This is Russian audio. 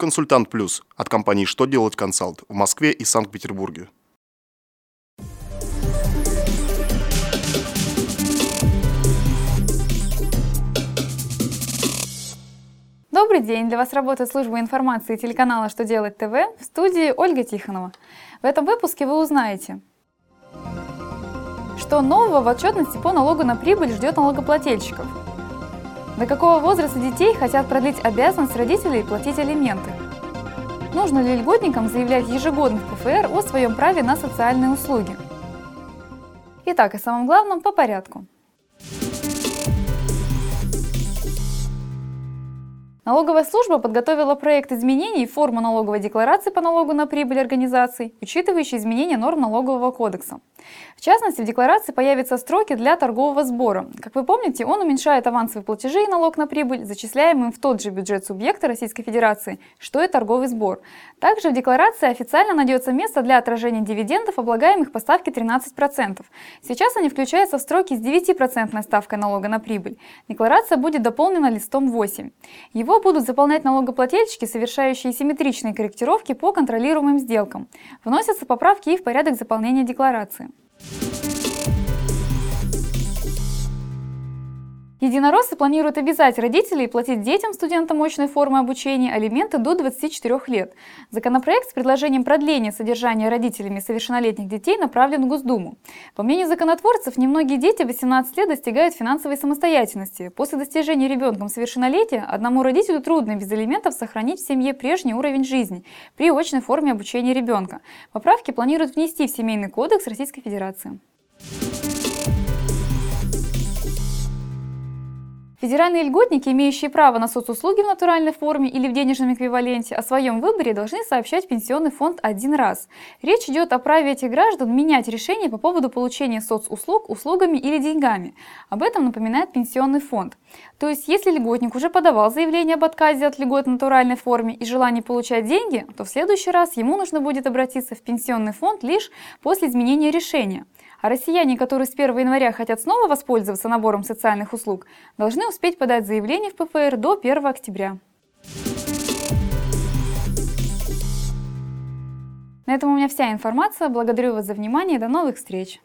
Консультант Плюс от компании «Что делать консалт» в Москве и Санкт-Петербурге. Добрый день! Для вас работает служба информации телеканала «Что делать ТВ» в студии Ольга Тихонова. В этом выпуске вы узнаете, что нового в отчетности по налогу на прибыль ждет налогоплательщиков, до какого возраста детей хотят продлить обязанность родителей платить алименты, нужно ли льготникам заявлять ежегодно в ПФР о своем праве на социальные услуги. Итак, о самом главном по порядку – Налоговая служба подготовила проект изменений формы налоговой декларации по налогу на прибыль организаций, учитывающий изменения норм налогового кодекса. В частности, в декларации появятся строки для торгового сбора. Как вы помните, он уменьшает авансовые платежи и налог на прибыль, зачисляемый в тот же бюджет субъекта Российской Федерации, что и торговый сбор. Также в декларации официально найдется место для отражения дивидендов, облагаемых по ставке 13%. Сейчас они включаются в строки с 9% ставкой налога на прибыль. Декларация будет дополнена листом 8. Его будут заполнять налогоплательщики, совершающие симметричные корректировки по контролируемым сделкам. Вносятся поправки и в порядок заполнения декларации. Единороссы планируют обязать родителей платить детям студентам очной формы обучения алименты до 24 лет. Законопроект с предложением продления содержания родителями совершеннолетних детей направлен в Госдуму. По мнению законотворцев, немногие дети 18 лет достигают финансовой самостоятельности. После достижения ребенком совершеннолетия одному родителю трудно без алиментов сохранить в семье прежний уровень жизни при очной форме обучения ребенка. Поправки планируют внести в Семейный кодекс Российской Федерации. Федеральные льготники, имеющие право на соцуслуги в натуральной форме или в денежном эквиваленте, о своем выборе должны сообщать Пенсионный фонд один раз. Речь идет о праве этих граждан менять решение по поводу получения соцуслуг услугами или деньгами. Об этом напоминает Пенсионный фонд. То есть, если льготник уже подавал заявление об отказе от льгот в натуральной форме и желании получать деньги, то в следующий раз ему нужно будет обратиться в Пенсионный фонд лишь после изменения решения. А россияне, которые с 1 января хотят снова воспользоваться набором социальных услуг, должны успеть подать заявление в ПФР до 1 октября. На этом у меня вся информация. Благодарю вас за внимание и до новых встреч!